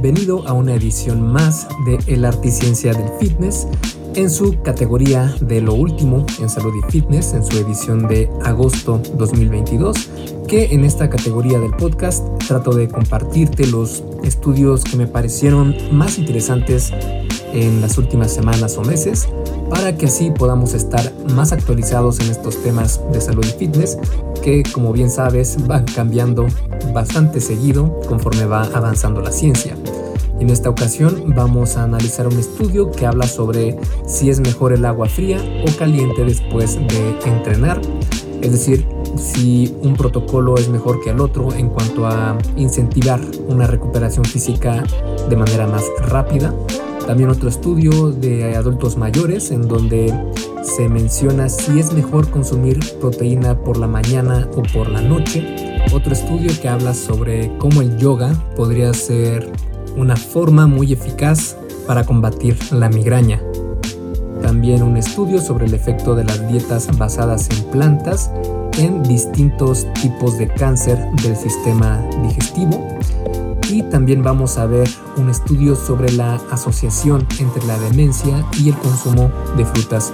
bienvenido a una edición más de El Arte y Ciencia del Fitness en su categoría de lo último en salud y fitness en su edición de agosto 2022 que en esta categoría del podcast trato de compartirte los estudios que me parecieron más interesantes en las últimas semanas o meses para que así podamos estar más actualizados en estos temas de salud y fitness que como bien sabes van cambiando bastante seguido conforme va avanzando la ciencia. En esta ocasión vamos a analizar un estudio que habla sobre si es mejor el agua fría o caliente después de entrenar, es decir, si un protocolo es mejor que el otro en cuanto a incentivar una recuperación física de manera más rápida también otro estudio de adultos mayores en donde se menciona si es mejor consumir proteína por la mañana o por la noche. Otro estudio que habla sobre cómo el yoga podría ser una forma muy eficaz para combatir la migraña. También un estudio sobre el efecto de las dietas basadas en plantas en distintos tipos de cáncer del sistema digestivo y también vamos a ver un estudio sobre la asociación entre la demencia y el consumo de frutas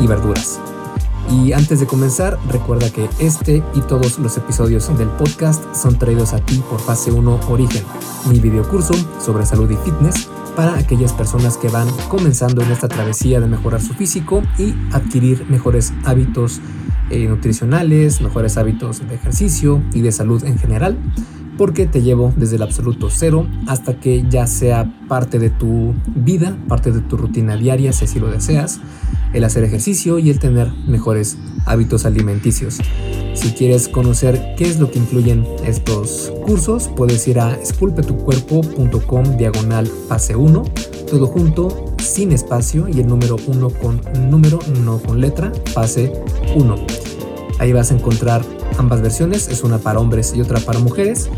y verduras. Y antes de comenzar, recuerda que este y todos los episodios del podcast son traídos a ti por Fase 1 Origen, mi videocurso sobre salud y fitness para aquellas personas que van comenzando en esta travesía de mejorar su físico y adquirir mejores hábitos eh, nutricionales, mejores hábitos de ejercicio y de salud en general porque te llevo desde el absoluto cero hasta que ya sea parte de tu vida, parte de tu rutina diaria, si así lo deseas, el hacer ejercicio y el tener mejores hábitos alimenticios. Si quieres conocer qué es lo que incluyen estos cursos, puedes ir a esculpetucuerpo.com diagonal fase 1, todo junto, sin espacio y el número 1 con número, no con letra, fase 1. Ahí vas a encontrar ambas versiones, es una para hombres y otra para mujeres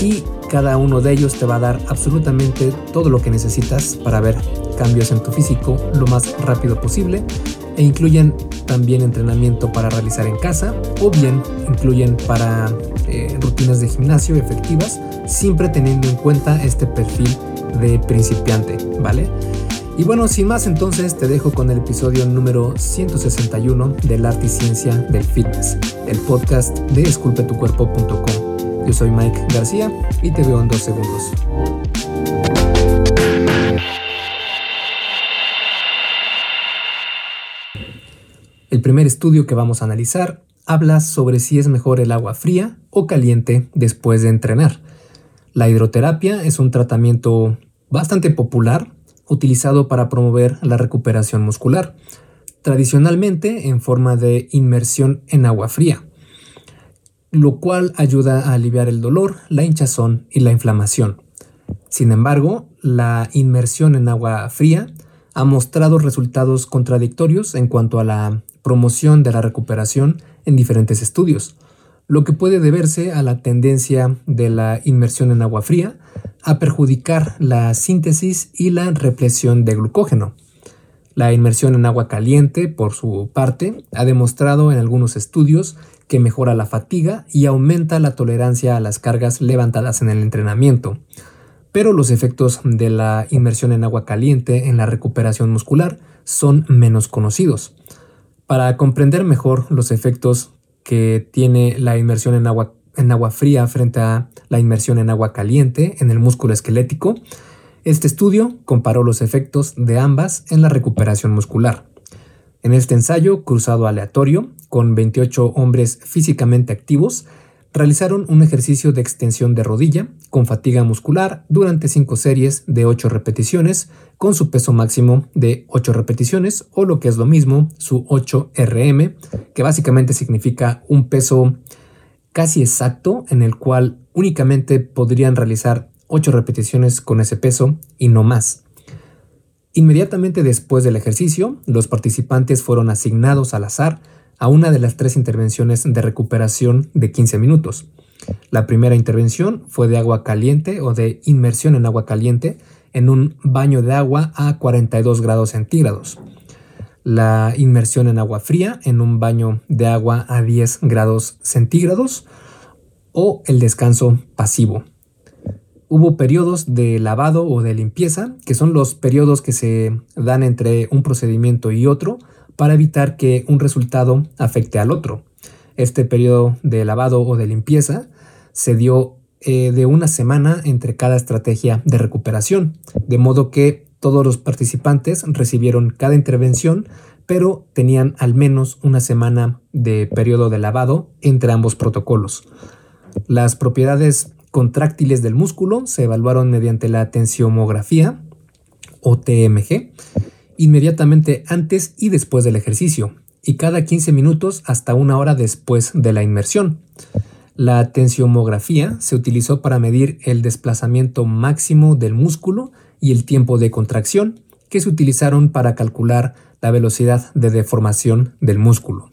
y cada uno de ellos te va a dar absolutamente todo lo que necesitas para ver cambios en tu físico lo más rápido posible e incluyen también entrenamiento para realizar en casa o bien incluyen para eh, rutinas de gimnasio efectivas siempre teniendo en cuenta este perfil de principiante, ¿vale? Y bueno, sin más entonces te dejo con el episodio número 161 del arte y ciencia del fitness, el podcast de esculpetucuerpo.com. Yo soy Mike García y te veo en dos segundos. El primer estudio que vamos a analizar habla sobre si es mejor el agua fría o caliente después de entrenar. La hidroterapia es un tratamiento bastante popular utilizado para promover la recuperación muscular, tradicionalmente en forma de inmersión en agua fría, lo cual ayuda a aliviar el dolor, la hinchazón y la inflamación. Sin embargo, la inmersión en agua fría ha mostrado resultados contradictorios en cuanto a la promoción de la recuperación en diferentes estudios, lo que puede deberse a la tendencia de la inmersión en agua fría a perjudicar la síntesis y la represión de glucógeno. La inmersión en agua caliente, por su parte, ha demostrado en algunos estudios que mejora la fatiga y aumenta la tolerancia a las cargas levantadas en el entrenamiento. Pero los efectos de la inmersión en agua caliente en la recuperación muscular son menos conocidos. Para comprender mejor los efectos que tiene la inmersión en agua en agua fría frente a la inmersión en agua caliente en el músculo esquelético, este estudio comparó los efectos de ambas en la recuperación muscular. En este ensayo cruzado aleatorio, con 28 hombres físicamente activos, realizaron un ejercicio de extensión de rodilla con fatiga muscular durante 5 series de 8 repeticiones con su peso máximo de 8 repeticiones o lo que es lo mismo, su 8 RM, que básicamente significa un peso casi exacto en el cual únicamente podrían realizar 8 repeticiones con ese peso y no más. Inmediatamente después del ejercicio, los participantes fueron asignados al azar a una de las tres intervenciones de recuperación de 15 minutos. La primera intervención fue de agua caliente o de inmersión en agua caliente en un baño de agua a 42 grados centígrados la inmersión en agua fría en un baño de agua a 10 grados centígrados o el descanso pasivo. Hubo periodos de lavado o de limpieza, que son los periodos que se dan entre un procedimiento y otro para evitar que un resultado afecte al otro. Este periodo de lavado o de limpieza se dio eh, de una semana entre cada estrategia de recuperación, de modo que todos los participantes recibieron cada intervención, pero tenían al menos una semana de periodo de lavado entre ambos protocolos. Las propiedades contráctiles del músculo se evaluaron mediante la tensiomografía o TMG inmediatamente antes y después del ejercicio y cada 15 minutos hasta una hora después de la inmersión. La tensiomografía se utilizó para medir el desplazamiento máximo del músculo y el tiempo de contracción que se utilizaron para calcular la velocidad de deformación del músculo.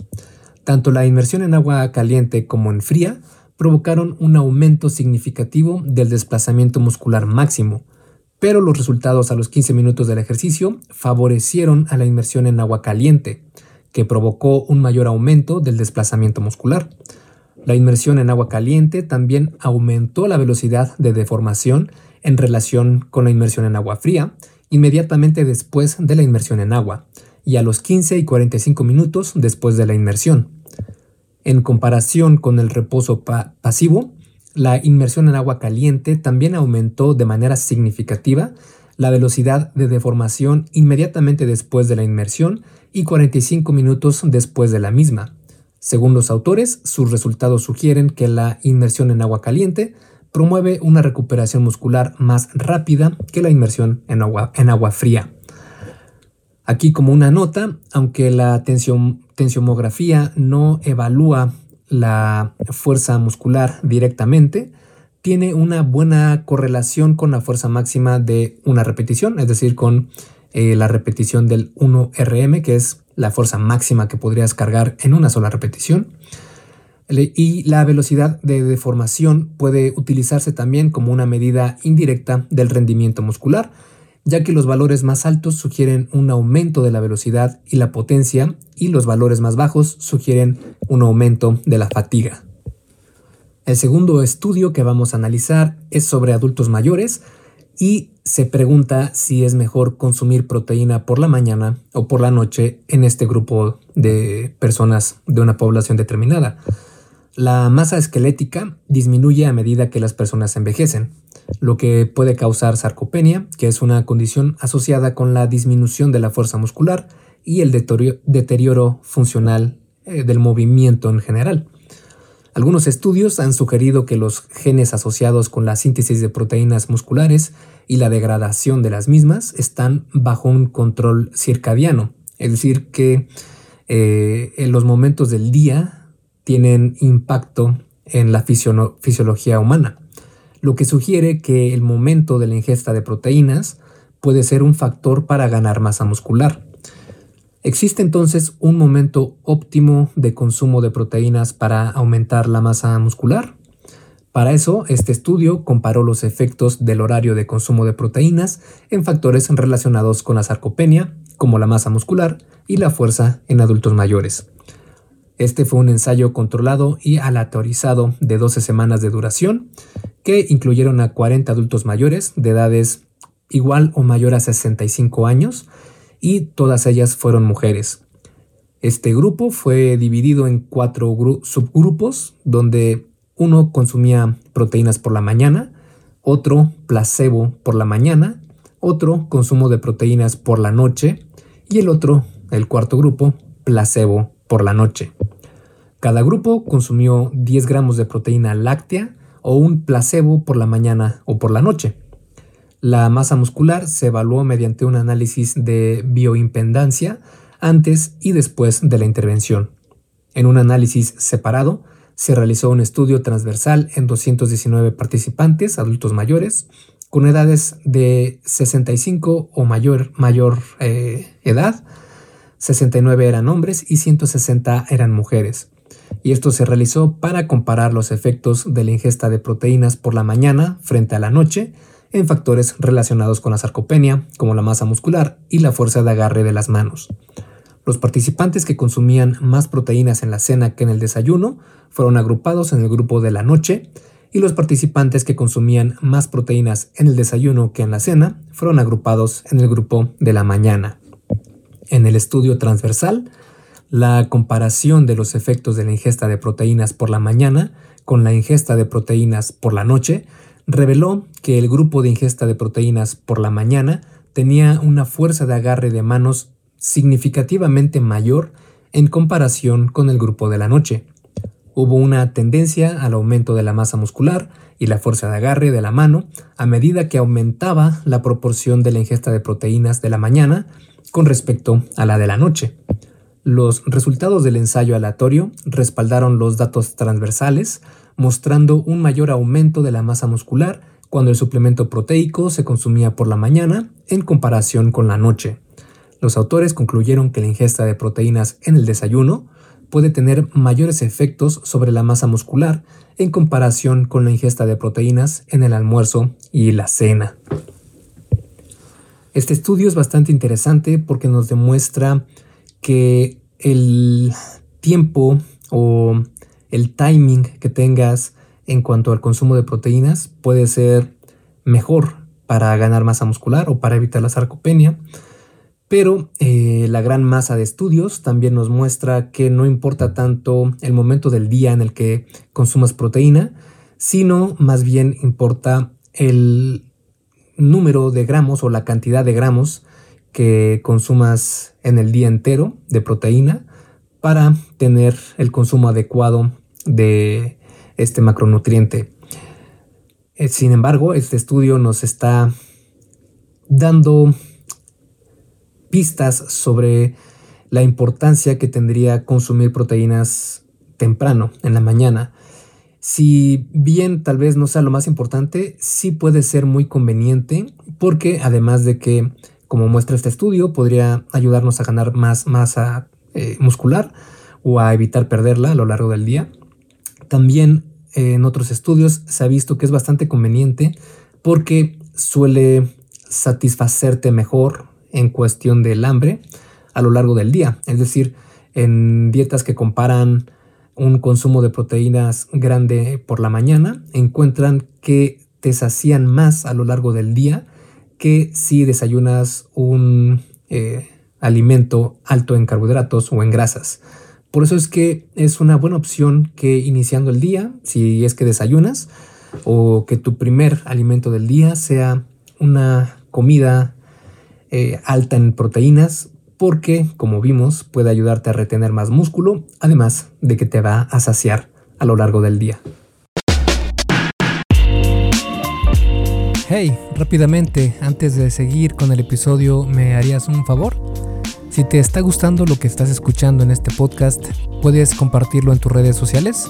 Tanto la inmersión en agua caliente como en fría provocaron un aumento significativo del desplazamiento muscular máximo, pero los resultados a los 15 minutos del ejercicio favorecieron a la inmersión en agua caliente, que provocó un mayor aumento del desplazamiento muscular. La inmersión en agua caliente también aumentó la velocidad de deformación en relación con la inmersión en agua fría, inmediatamente después de la inmersión en agua, y a los 15 y 45 minutos después de la inmersión. En comparación con el reposo pasivo, la inmersión en agua caliente también aumentó de manera significativa la velocidad de deformación inmediatamente después de la inmersión y 45 minutos después de la misma. Según los autores, sus resultados sugieren que la inmersión en agua caliente promueve una recuperación muscular más rápida que la inmersión en agua, en agua fría. Aquí como una nota, aunque la tensiomografía no evalúa la fuerza muscular directamente, tiene una buena correlación con la fuerza máxima de una repetición, es decir, con eh, la repetición del 1RM, que es la fuerza máxima que podrías cargar en una sola repetición. Y la velocidad de deformación puede utilizarse también como una medida indirecta del rendimiento muscular, ya que los valores más altos sugieren un aumento de la velocidad y la potencia y los valores más bajos sugieren un aumento de la fatiga. El segundo estudio que vamos a analizar es sobre adultos mayores y se pregunta si es mejor consumir proteína por la mañana o por la noche en este grupo de personas de una población determinada. La masa esquelética disminuye a medida que las personas envejecen, lo que puede causar sarcopenia, que es una condición asociada con la disminución de la fuerza muscular y el deterioro funcional eh, del movimiento en general. Algunos estudios han sugerido que los genes asociados con la síntesis de proteínas musculares y la degradación de las mismas están bajo un control circadiano, es decir, que eh, en los momentos del día tienen impacto en la fisiología humana lo que sugiere que el momento de la ingesta de proteínas puede ser un factor para ganar masa muscular. ¿Existe entonces un momento óptimo de consumo de proteínas para aumentar la masa muscular? Para eso, este estudio comparó los efectos del horario de consumo de proteínas en factores relacionados con la sarcopenia, como la masa muscular y la fuerza en adultos mayores. Este fue un ensayo controlado y aleatorizado de 12 semanas de duración, que incluyeron a 40 adultos mayores de edades igual o mayor a 65 años, y todas ellas fueron mujeres. Este grupo fue dividido en cuatro subgrupos, donde uno consumía proteínas por la mañana, otro placebo por la mañana, otro consumo de proteínas por la noche y el otro, el cuarto grupo, placebo por la noche. Cada grupo consumió 10 gramos de proteína láctea o un placebo por la mañana o por la noche. La masa muscular se evaluó mediante un análisis de bioimpedancia antes y después de la intervención. En un análisis separado, se realizó un estudio transversal en 219 participantes adultos mayores con edades de 65 o mayor, mayor eh, edad, 69 eran hombres y 160 eran mujeres y esto se realizó para comparar los efectos de la ingesta de proteínas por la mañana frente a la noche en factores relacionados con la sarcopenia, como la masa muscular y la fuerza de agarre de las manos. Los participantes que consumían más proteínas en la cena que en el desayuno fueron agrupados en el grupo de la noche y los participantes que consumían más proteínas en el desayuno que en la cena fueron agrupados en el grupo de la mañana. En el estudio transversal, la comparación de los efectos de la ingesta de proteínas por la mañana con la ingesta de proteínas por la noche reveló que el grupo de ingesta de proteínas por la mañana tenía una fuerza de agarre de manos significativamente mayor en comparación con el grupo de la noche. Hubo una tendencia al aumento de la masa muscular y la fuerza de agarre de la mano a medida que aumentaba la proporción de la ingesta de proteínas de la mañana con respecto a la de la noche. Los resultados del ensayo aleatorio respaldaron los datos transversales, mostrando un mayor aumento de la masa muscular cuando el suplemento proteico se consumía por la mañana en comparación con la noche. Los autores concluyeron que la ingesta de proteínas en el desayuno puede tener mayores efectos sobre la masa muscular en comparación con la ingesta de proteínas en el almuerzo y la cena. Este estudio es bastante interesante porque nos demuestra que el tiempo o el timing que tengas en cuanto al consumo de proteínas puede ser mejor para ganar masa muscular o para evitar la sarcopenia. Pero eh, la gran masa de estudios también nos muestra que no importa tanto el momento del día en el que consumas proteína, sino más bien importa el número de gramos o la cantidad de gramos que consumas en el día entero de proteína para tener el consumo adecuado de este macronutriente. Eh, sin embargo, este estudio nos está dando pistas sobre la importancia que tendría consumir proteínas temprano, en la mañana. Si bien tal vez no sea lo más importante, sí puede ser muy conveniente porque además de que, como muestra este estudio, podría ayudarnos a ganar más masa eh, muscular o a evitar perderla a lo largo del día. También eh, en otros estudios se ha visto que es bastante conveniente porque suele satisfacerte mejor en cuestión del hambre a lo largo del día. Es decir, en dietas que comparan un consumo de proteínas grande por la mañana, encuentran que te sacían más a lo largo del día que si desayunas un eh, alimento alto en carbohidratos o en grasas. Por eso es que es una buena opción que iniciando el día, si es que desayunas, o que tu primer alimento del día sea una comida eh, alta en proteínas, porque, como vimos, puede ayudarte a retener más músculo, además de que te va a saciar a lo largo del día. Hey, rápidamente, antes de seguir con el episodio, ¿me harías un favor? Si te está gustando lo que estás escuchando en este podcast, puedes compartirlo en tus redes sociales.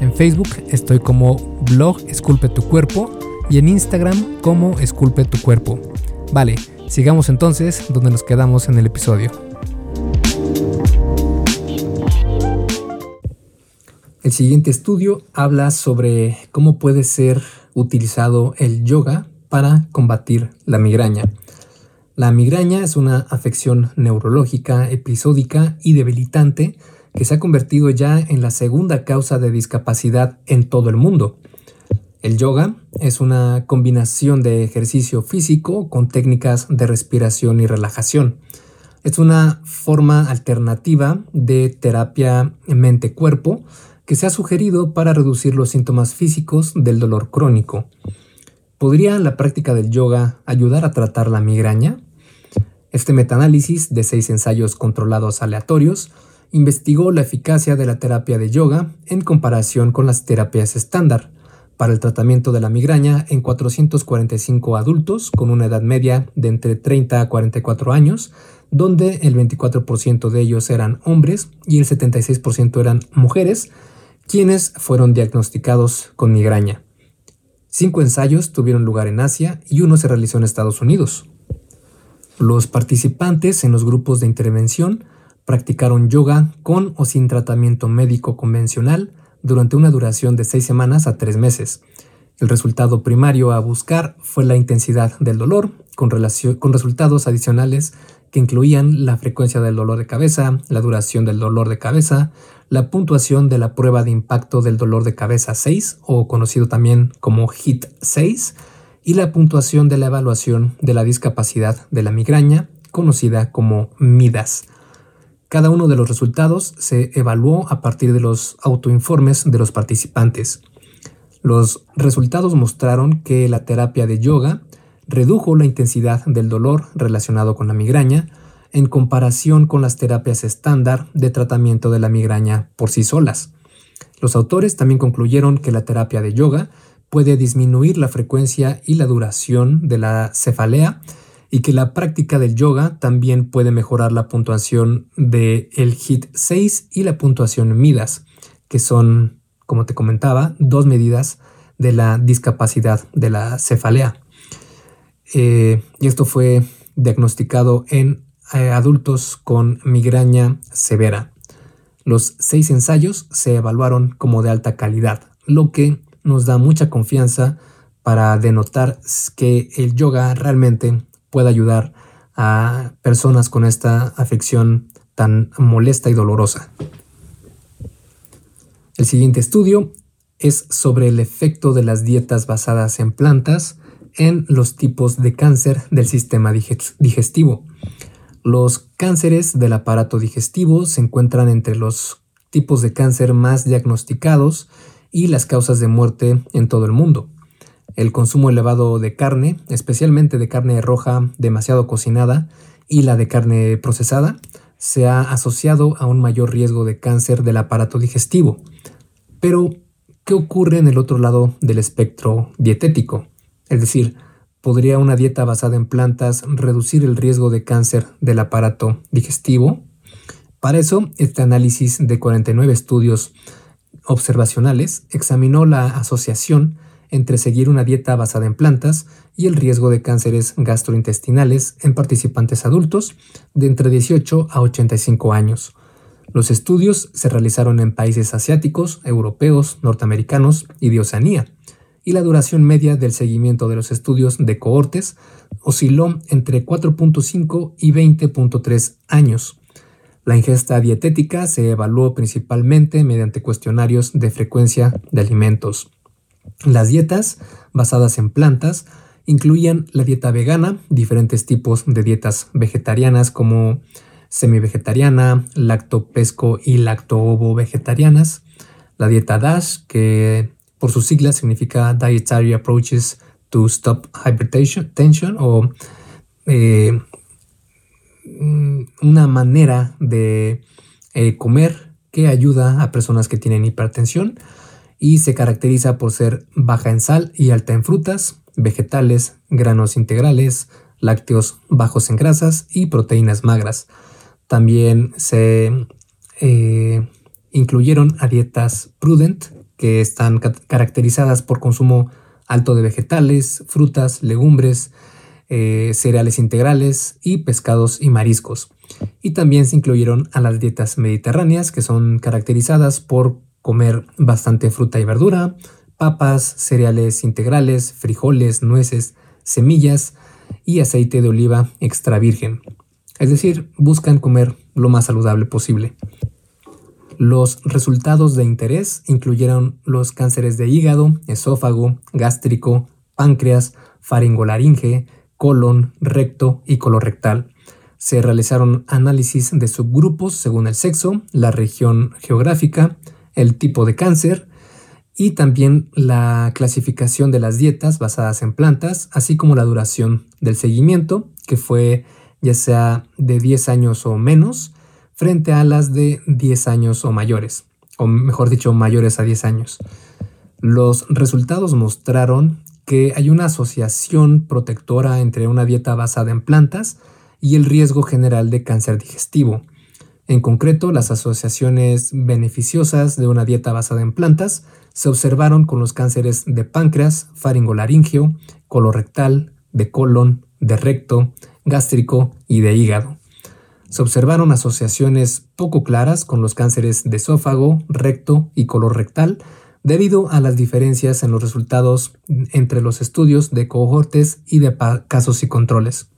En Facebook estoy como blog Esculpe tu cuerpo y en Instagram como Esculpe tu cuerpo. Vale, sigamos entonces donde nos quedamos en el episodio. El siguiente estudio habla sobre cómo puede ser utilizado el yoga para combatir la migraña. La migraña es una afección neurológica, episódica y debilitante que se ha convertido ya en la segunda causa de discapacidad en todo el mundo. El yoga es una combinación de ejercicio físico con técnicas de respiración y relajación. Es una forma alternativa de terapia mente-cuerpo que se ha sugerido para reducir los síntomas físicos del dolor crónico. ¿Podría la práctica del yoga ayudar a tratar la migraña? Este metaanálisis de seis ensayos controlados aleatorios investigó la eficacia de la terapia de yoga en comparación con las terapias estándar para el tratamiento de la migraña en 445 adultos con una edad media de entre 30 a 44 años, donde el 24% de ellos eran hombres y el 76% eran mujeres, quienes fueron diagnosticados con migraña. Cinco ensayos tuvieron lugar en Asia y uno se realizó en Estados Unidos. Los participantes en los grupos de intervención practicaron yoga con o sin tratamiento médico convencional durante una duración de seis semanas a tres meses. El resultado primario a buscar fue la intensidad del dolor, con, resultados adicionales que incluían la frecuencia del dolor de cabeza, la duración del dolor de cabeza, la puntuación de la prueba de impacto del dolor de cabeza 6, o conocido también como HIT 6, y la puntuación de la evaluación de la discapacidad de la migraña, conocida como MIDAS. Cada uno de los resultados se evaluó a partir de los autoinformes de los participantes. Los resultados mostraron que la terapia de yoga redujo la intensidad del dolor relacionado con la migraña en comparación con las terapias estándar de tratamiento de la migraña por sí solas. Los autores también concluyeron que la terapia de yoga puede disminuir la frecuencia y la duración de la cefalea y que la práctica del yoga también puede mejorar la puntuación del el HIT 6 y la puntuación MIDAS, que son, como te comentaba, dos medidas de la discapacidad de la cefalea. Eh, y esto fue diagnosticado en eh, adultos con migraña severa. Los seis ensayos se evaluaron como de alta calidad, lo que nos da mucha confianza para denotar que el yoga realmente puede ayudar a personas con esta afección tan molesta y dolorosa. El siguiente estudio es sobre el efecto de las dietas basadas en plantas en los tipos de cáncer del sistema digestivo. Los cánceres del aparato digestivo se encuentran entre los tipos de cáncer más diagnosticados y las causas de muerte en todo el mundo. El consumo elevado de carne, especialmente de carne roja demasiado cocinada y la de carne procesada, se ha asociado a un mayor riesgo de cáncer del aparato digestivo. Pero, ¿qué ocurre en el otro lado del espectro dietético? Es decir, ¿podría una dieta basada en plantas reducir el riesgo de cáncer del aparato digestivo? Para eso, este análisis de 49 estudios observacionales examinó la asociación entre seguir una dieta basada en plantas y el riesgo de cánceres gastrointestinales en participantes adultos de entre 18 a 85 años. Los estudios se realizaron en países asiáticos, europeos, norteamericanos y de Oceanía, y la duración media del seguimiento de los estudios de cohortes osciló entre 4.5 y 20.3 años. La ingesta dietética se evaluó principalmente mediante cuestionarios de frecuencia de alimentos. Las dietas basadas en plantas incluían la dieta vegana, diferentes tipos de dietas vegetarianas como semi-vegetariana, lacto-pesco y lacto-ovo vegetarianas, la dieta DASH, que por sus siglas significa Dietary Approaches to Stop Hypertension o eh, mm, una manera de eh, comer que ayuda a personas que tienen hipertensión y se caracteriza por ser baja en sal y alta en frutas, vegetales, granos integrales, lácteos bajos en grasas y proteínas magras. También se eh, incluyeron a dietas prudent, que están caracterizadas por consumo alto de vegetales, frutas, legumbres, eh, cereales integrales y pescados y mariscos. Y también se incluyeron a las dietas mediterráneas, que son caracterizadas por comer bastante fruta y verdura, papas, cereales integrales, frijoles, nueces, semillas y aceite de oliva extra virgen. Es decir, buscan comer lo más saludable posible. Los resultados de interés incluyeron los cánceres de hígado, esófago, gástrico, páncreas, faringolaringe, colon, recto y colorectal. Se realizaron análisis de subgrupos según el sexo, la región geográfica, el tipo de cáncer y también la clasificación de las dietas basadas en plantas, así como la duración del seguimiento, que fue ya sea de 10 años o menos, frente a las de 10 años o mayores, o mejor dicho, mayores a 10 años. Los resultados mostraron que hay una asociación protectora entre una dieta basada en plantas y el riesgo general de cáncer digestivo. En concreto, las asociaciones beneficiosas de una dieta basada en plantas se observaron con los cánceres de páncreas, faringolaringio, colorectal, de colon, de recto, gástrico y de hígado. Se observaron asociaciones poco claras con los cánceres de esófago, recto y colorectal debido a las diferencias en los resultados entre los estudios de cohortes y de casos y controles.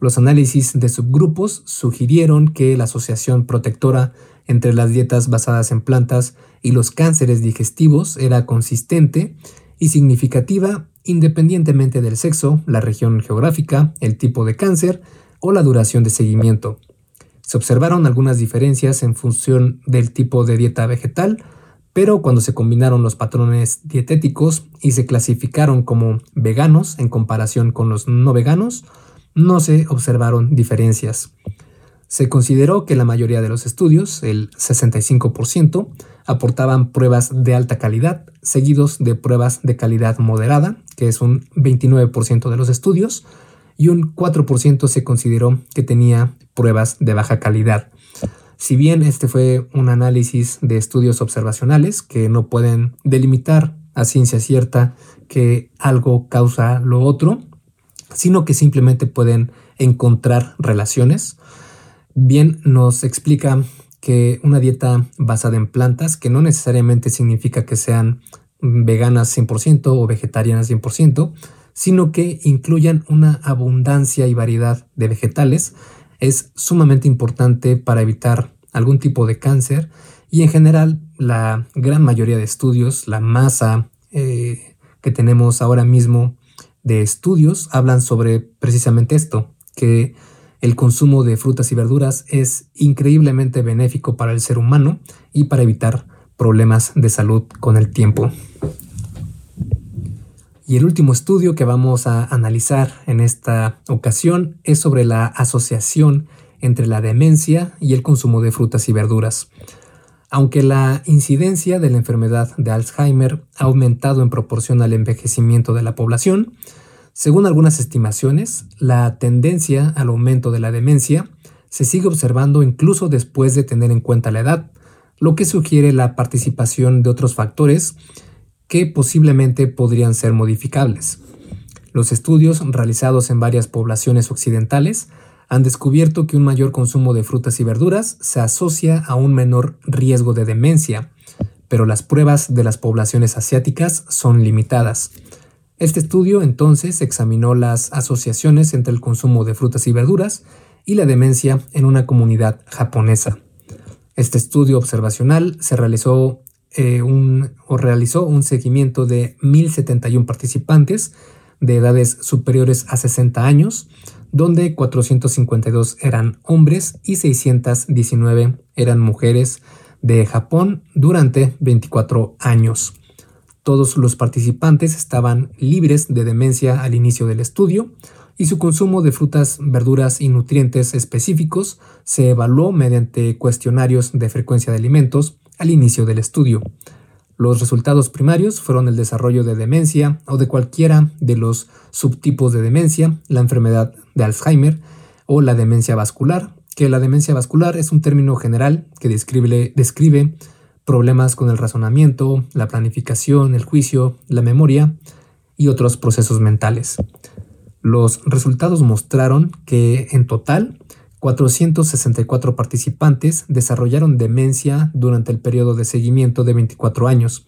Los análisis de subgrupos sugirieron que la asociación protectora entre las dietas basadas en plantas y los cánceres digestivos era consistente y significativa independientemente del sexo, la región geográfica, el tipo de cáncer o la duración de seguimiento. Se observaron algunas diferencias en función del tipo de dieta vegetal, pero cuando se combinaron los patrones dietéticos y se clasificaron como veganos en comparación con los no veganos, no se observaron diferencias. Se consideró que la mayoría de los estudios, el 65%, aportaban pruebas de alta calidad, seguidos de pruebas de calidad moderada, que es un 29% de los estudios, y un 4% se consideró que tenía pruebas de baja calidad. Si bien este fue un análisis de estudios observacionales que no pueden delimitar a ciencia cierta que algo causa lo otro, sino que simplemente pueden encontrar relaciones, bien nos explica que una dieta basada en plantas, que no necesariamente significa que sean veganas 100% o vegetarianas 100%, sino que incluyan una abundancia y variedad de vegetales, es sumamente importante para evitar algún tipo de cáncer y en general la gran mayoría de estudios, la masa eh, que tenemos ahora mismo de estudios hablan sobre precisamente esto, que el consumo de frutas y verduras es increíblemente benéfico para el ser humano y para evitar problemas de salud con el tiempo. Y el último estudio que vamos a analizar en esta ocasión es sobre la asociación entre la demencia y el consumo de frutas y verduras. Aunque la incidencia de la enfermedad de Alzheimer ha aumentado en proporción al envejecimiento de la población, según algunas estimaciones, la tendencia al aumento de la demencia se sigue observando incluso después de tener en cuenta la edad, lo que sugiere la participación de otros factores que posiblemente podrían ser modificables. Los estudios realizados en varias poblaciones occidentales han descubierto que un mayor consumo de frutas y verduras se asocia a un menor riesgo de demencia, pero las pruebas de las poblaciones asiáticas son limitadas. Este estudio entonces examinó las asociaciones entre el consumo de frutas y verduras y la demencia en una comunidad japonesa. Este estudio observacional se realizó eh, un, o realizó un seguimiento de 1.071 participantes de edades superiores a 60 años, donde 452 eran hombres y 619 eran mujeres de Japón durante 24 años. Todos los participantes estaban libres de demencia al inicio del estudio y su consumo de frutas, verduras y nutrientes específicos se evaluó mediante cuestionarios de frecuencia de alimentos al inicio del estudio. Los resultados primarios fueron el desarrollo de demencia o de cualquiera de los subtipos de demencia, la enfermedad de Alzheimer o la demencia vascular, que la demencia vascular es un término general que describe, describe problemas con el razonamiento, la planificación, el juicio, la memoria y otros procesos mentales. Los resultados mostraron que en total 464 participantes desarrollaron demencia durante el periodo de seguimiento de 24 años.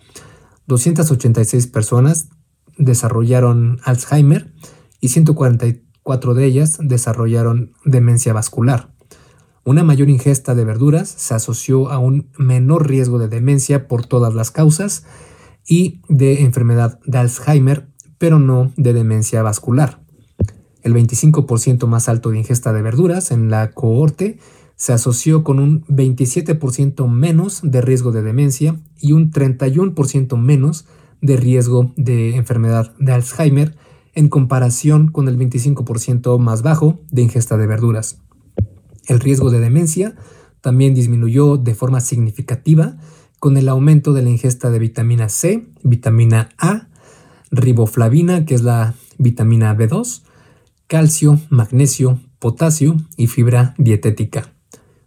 286 personas desarrollaron Alzheimer y 144 de ellas desarrollaron demencia vascular. Una mayor ingesta de verduras se asoció a un menor riesgo de demencia por todas las causas y de enfermedad de Alzheimer, pero no de demencia vascular. El 25% más alto de ingesta de verduras en la cohorte se asoció con un 27% menos de riesgo de demencia y un 31% menos de riesgo de enfermedad de Alzheimer en comparación con el 25% más bajo de ingesta de verduras. El riesgo de demencia también disminuyó de forma significativa con el aumento de la ingesta de vitamina C, vitamina A, riboflavina, que es la vitamina B2, calcio, magnesio, potasio y fibra dietética.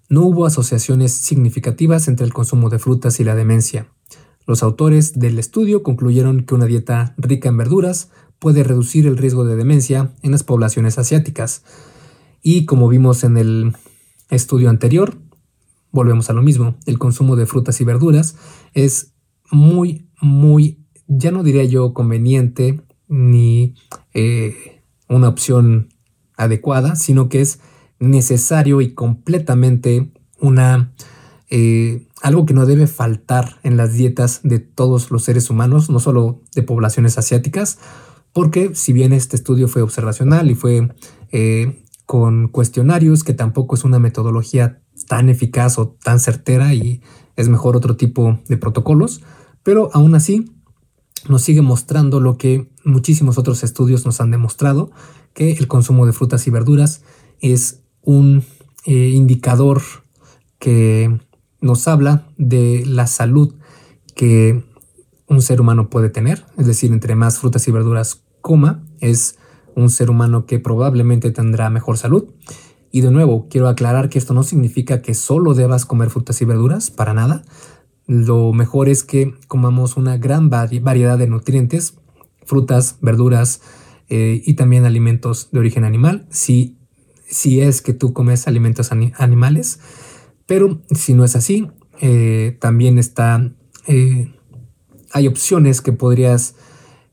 No hubo asociaciones significativas entre el consumo de frutas y la demencia. Los autores del estudio concluyeron que una dieta rica en verduras puede reducir el riesgo de demencia en las poblaciones asiáticas. Y como vimos en el estudio anterior, volvemos a lo mismo, el consumo de frutas y verduras es muy, muy, ya no diría yo conveniente ni eh, una opción adecuada, sino que es necesario y completamente una eh, algo que no debe faltar en las dietas de todos los seres humanos, no solo de poblaciones asiáticas, porque si bien este estudio fue observacional y fue eh, con cuestionarios, que tampoco es una metodología tan eficaz o tan certera y es mejor otro tipo de protocolos, pero aún así nos sigue mostrando lo que muchísimos otros estudios nos han demostrado, que el consumo de frutas y verduras es un eh, indicador que nos habla de la salud que un ser humano puede tener, es decir, entre más frutas y verduras coma, es un ser humano que probablemente tendrá mejor salud. Y de nuevo, quiero aclarar que esto no significa que solo debas comer frutas y verduras, para nada. Lo mejor es que comamos una gran variedad de nutrientes, frutas, verduras eh, y también alimentos de origen animal, si, si es que tú comes alimentos animales. Pero si no es así, eh, también está, eh, hay opciones que podrías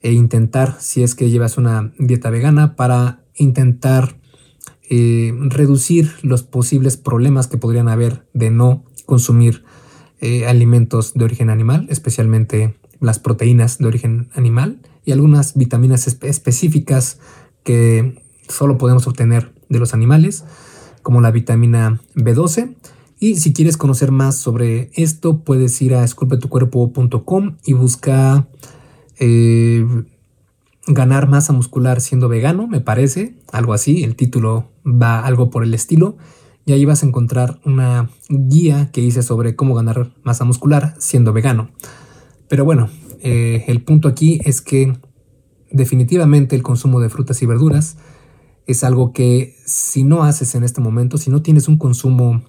intentar si es que llevas una dieta vegana para intentar reducir los posibles problemas que podrían haber de no consumir eh, alimentos de origen animal, especialmente las proteínas de origen animal y algunas vitaminas específicas que solo podemos obtener de los animales, como la vitamina B12. Y si quieres conocer más sobre esto, puedes ir a esculpetucuerpo.com y busca eh, ganar masa muscular siendo vegano, me parece, algo así, el título va algo por el estilo, y ahí vas a encontrar una guía que hice sobre cómo ganar masa muscular siendo vegano. Pero bueno, eh, el punto aquí es que definitivamente el consumo de frutas y verduras es algo que si no haces en este momento, si no tienes un consumo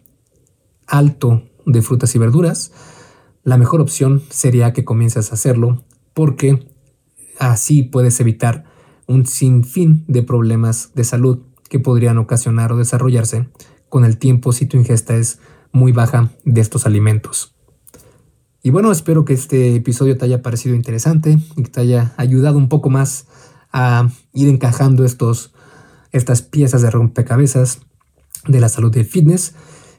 alto de frutas y verduras, la mejor opción sería que comiences a hacerlo porque Así puedes evitar un sinfín de problemas de salud que podrían ocasionar o desarrollarse con el tiempo si tu ingesta es muy baja de estos alimentos. Y bueno, espero que este episodio te haya parecido interesante y que te haya ayudado un poco más a ir encajando estos, estas piezas de rompecabezas de la salud del fitness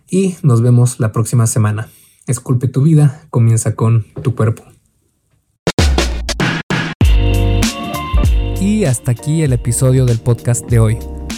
y nos vemos la próxima semana. Esculpe tu vida, comienza con tu cuerpo. Y hasta aquí el episodio del podcast de hoy.